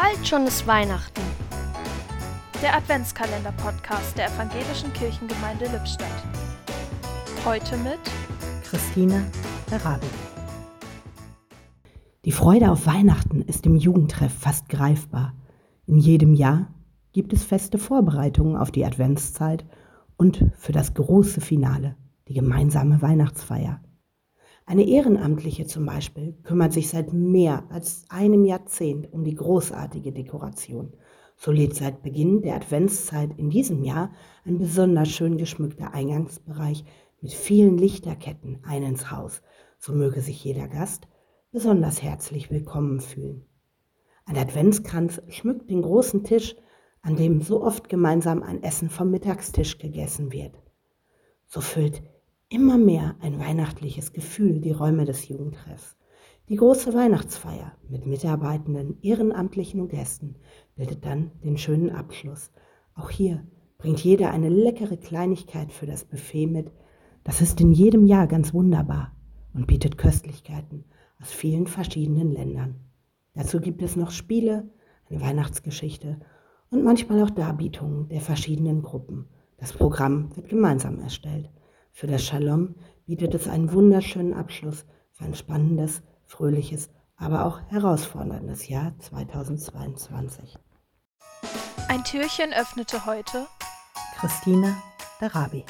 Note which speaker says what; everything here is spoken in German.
Speaker 1: Bald schon ist Weihnachten.
Speaker 2: Der Adventskalender-Podcast der Evangelischen Kirchengemeinde Lippstadt. Heute mit
Speaker 3: Christine Berabi. Die Freude auf Weihnachten ist im Jugendtreff fast greifbar. In jedem Jahr gibt es feste Vorbereitungen auf die Adventszeit und für das große Finale, die gemeinsame Weihnachtsfeier. Eine Ehrenamtliche zum Beispiel kümmert sich seit mehr als einem Jahrzehnt um die großartige Dekoration. So lädt seit Beginn der Adventszeit in diesem Jahr ein besonders schön geschmückter Eingangsbereich mit vielen Lichterketten ein ins Haus. So möge sich jeder Gast besonders herzlich willkommen fühlen. Ein Adventskranz schmückt den großen Tisch, an dem so oft gemeinsam ein Essen vom Mittagstisch gegessen wird. So füllt immer mehr ein weihnachtliches Gefühl die Räume des Jugendtreffs. Die große Weihnachtsfeier mit Mitarbeitenden, Ehrenamtlichen und Gästen bildet dann den schönen Abschluss. Auch hier bringt jeder eine leckere Kleinigkeit für das Buffet mit. Das ist in jedem Jahr ganz wunderbar und bietet Köstlichkeiten aus vielen verschiedenen Ländern. Dazu gibt es noch Spiele, eine Weihnachtsgeschichte und manchmal auch Darbietungen der verschiedenen Gruppen. Das Programm wird gemeinsam erstellt. Für das Shalom bietet es einen wunderschönen Abschluss für ein spannendes, fröhliches, aber auch herausforderndes Jahr 2022.
Speaker 2: Ein Türchen öffnete heute
Speaker 3: Christine Darabi.